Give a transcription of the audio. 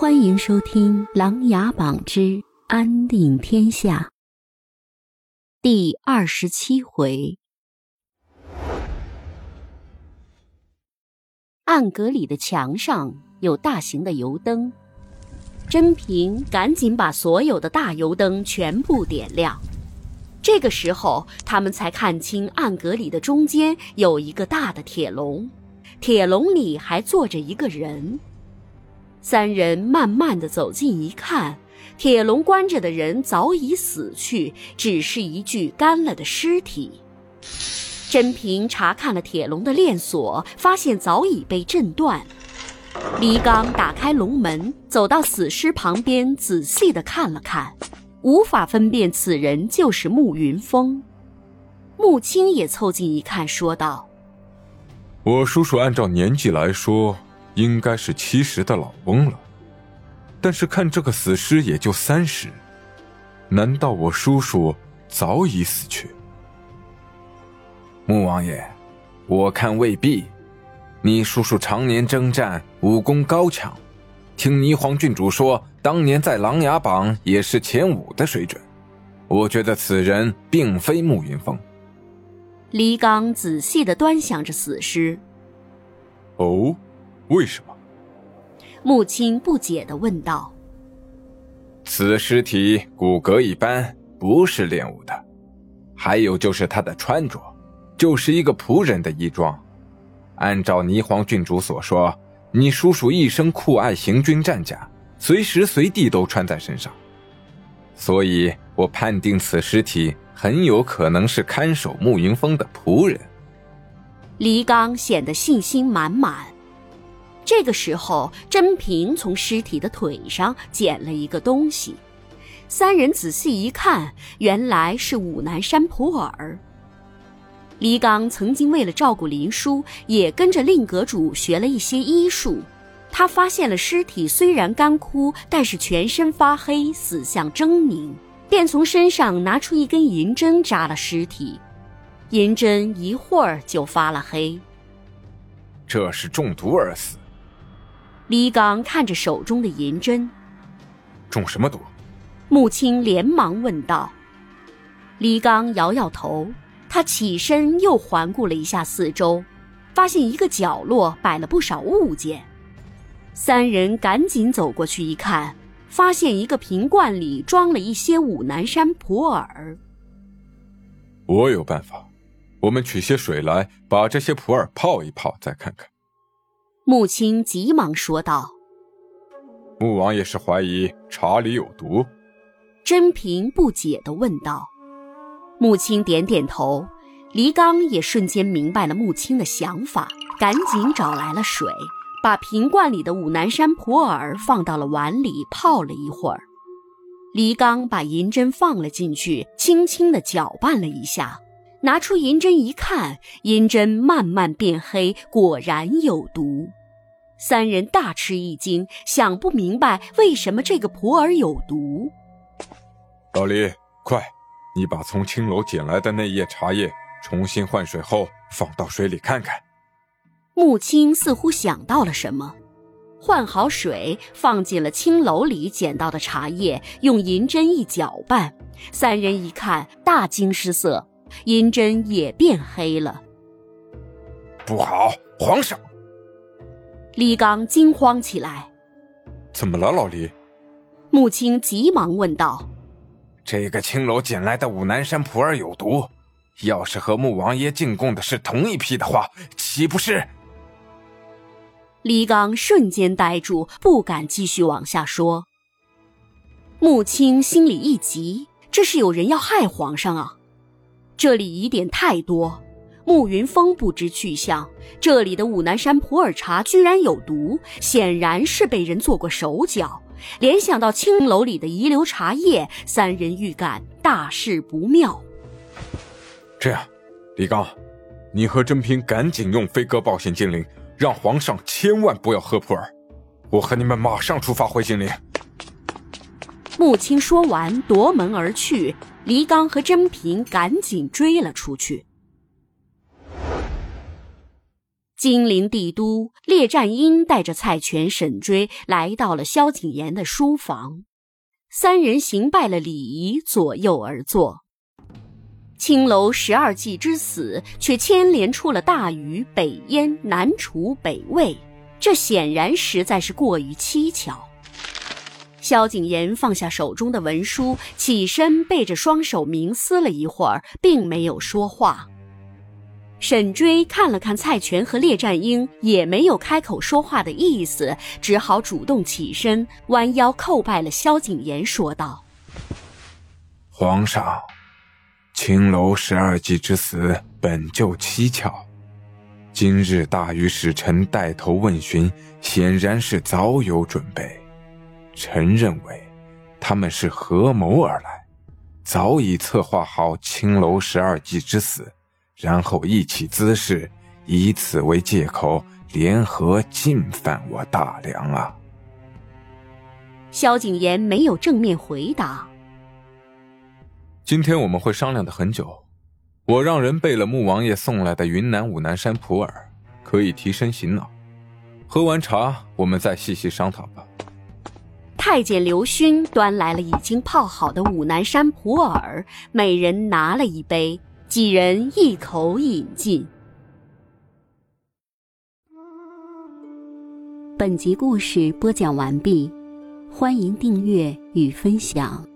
欢迎收听《琅琊榜之安定天下》第二十七回。暗格里的墙上有大型的油灯，甄平赶紧把所有的大油灯全部点亮。这个时候，他们才看清暗格里的中间有一个大的铁笼，铁笼里还坐着一个人。三人慢慢的走近一看，铁笼关着的人早已死去，只是一具干了的尸体。甄平查看了铁笼的链锁，发现早已被震断。黎刚打开笼门，走到死尸旁边，仔细的看了看，无法分辨此人就是慕云峰。穆青也凑近一看，说道：“我叔叔按照年纪来说。”应该是七十的老翁了，但是看这个死尸也就三十，难道我叔叔早已死去？穆王爷，我看未必。你叔叔常年征战，武功高强，听霓凰郡主说，当年在琅琊榜也是前五的水准。我觉得此人并非穆云峰。黎刚仔细的端详着死尸。哦。为什么？穆青不解的问道：“此尸体骨骼一般，不是练武的。还有就是他的穿着，就是一个仆人的衣装。按照霓凰郡主所说，你叔叔一生酷爱行军战甲，随时随地都穿在身上。所以我判定此尸体很有可能是看守慕云峰的仆人。”黎刚显得信心满满。这个时候，甄平从尸体的腿上捡了一个东西，三人仔细一看，原来是五南山普洱。黎刚曾经为了照顾林叔，也跟着令阁主学了一些医术。他发现了尸体虽然干枯，但是全身发黑，死相狰狞，便从身上拿出一根银针扎了尸体，银针一会儿就发了黑。这是中毒而死。李刚看着手中的银针，中什么毒？穆青连忙问道。李刚摇摇头，他起身又环顾了一下四周，发现一个角落摆了不少物件。三人赶紧走过去一看，发现一个瓶罐里装了一些武南山普洱。我有办法，我们取些水来，把这些普洱泡一泡，再看看。穆青急忙说道：“穆王爷是怀疑茶里有毒？”甄平不解的问道。穆青点点头，黎刚也瞬间明白了穆青的想法，赶紧找来了水，把瓶罐里的五南山普洱放到了碗里泡了一会儿。黎刚把银针放了进去，轻轻的搅拌了一下，拿出银针一看，银针慢慢变黑，果然有毒。三人大吃一惊，想不明白为什么这个普洱有毒。老李，快，你把从青楼捡来的那叶茶叶重新换水后放到水里看看。穆青似乎想到了什么，换好水，放进了青楼里捡到的茶叶，用银针一搅拌，三人一看大惊失色，银针也变黑了。不好，皇上！李刚惊慌起来，怎么了，老李？穆青急忙问道：“这个青楼捡来的五南山普洱有毒，要是和穆王爷进贡的是同一批的话，岂不是？”李刚瞬间呆住，不敢继续往下说。穆青心里一急，这是有人要害皇上啊！这里疑点太多。慕云峰不知去向，这里的五南山普洱茶居然有毒，显然是被人做过手脚。联想到青楼里的遗留茶叶，三人预感大事不妙。这样，李刚，你和甄平赶紧用飞鸽报信金陵，让皇上千万不要喝普洱。我和你们马上出发回金陵。穆青说完，夺门而去。黎刚和甄平赶紧追了出去。金陵帝都，列战英带着蔡权、沈追来到了萧景琰的书房，三人行拜了礼仪，左右而坐。青楼十二骑之死，却牵连出了大禹、北燕、南楚、北魏，这显然实在是过于蹊跷。萧景琰放下手中的文书，起身背着双手冥思了一会儿，并没有说话。沈追看了看蔡全和列战英，也没有开口说话的意思，只好主动起身，弯腰叩拜了萧景琰，说道：“皇上，青楼十二骑之死本就蹊跷，今日大禹使臣带头问询，显然是早有准备。臣认为，他们是合谋而来，早已策划好青楼十二骑之死。”然后一起滋事，以此为借口，联合进犯我大梁啊！萧景琰没有正面回答。今天我们会商量的很久，我让人备了穆王爷送来的云南五南山普洱，可以提神醒脑。喝完茶，我们再细细商讨吧。太监刘勋端来了已经泡好的五南山普洱，每人拿了一杯。几人一口饮尽。本集故事播讲完毕，欢迎订阅与分享。